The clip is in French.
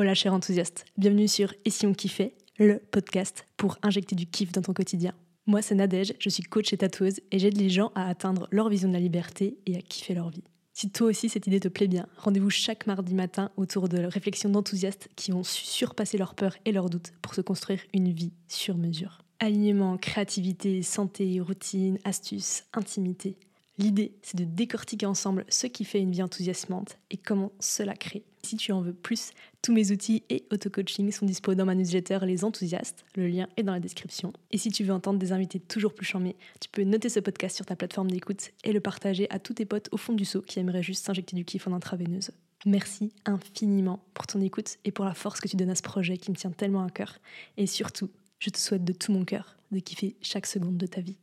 Hola cher enthousiaste, bienvenue sur Et si on kiffait, le podcast pour injecter du kiff dans ton quotidien. Moi c'est Nadège, je suis coach et tatoueuse et j'aide les gens à atteindre leur vision de la liberté et à kiffer leur vie. Si toi aussi cette idée te plaît bien, rendez-vous chaque mardi matin autour de réflexions d'enthousiastes qui ont su surpasser leurs peurs et leurs doutes pour se construire une vie sur mesure. Alignement, créativité, santé, routine, astuces, intimité. L'idée, c'est de décortiquer ensemble ce qui fait une vie enthousiasmante et comment cela crée. Si tu en veux plus, tous mes outils et auto-coaching sont disponibles dans ma newsletter Les Enthousiastes. Le lien est dans la description. Et si tu veux entendre des invités toujours plus charmés, tu peux noter ce podcast sur ta plateforme d'écoute et le partager à tous tes potes au fond du seau qui aimeraient juste s'injecter du kiff en intraveineuse. Merci infiniment pour ton écoute et pour la force que tu donnes à ce projet qui me tient tellement à cœur. Et surtout, je te souhaite de tout mon cœur de kiffer chaque seconde de ta vie.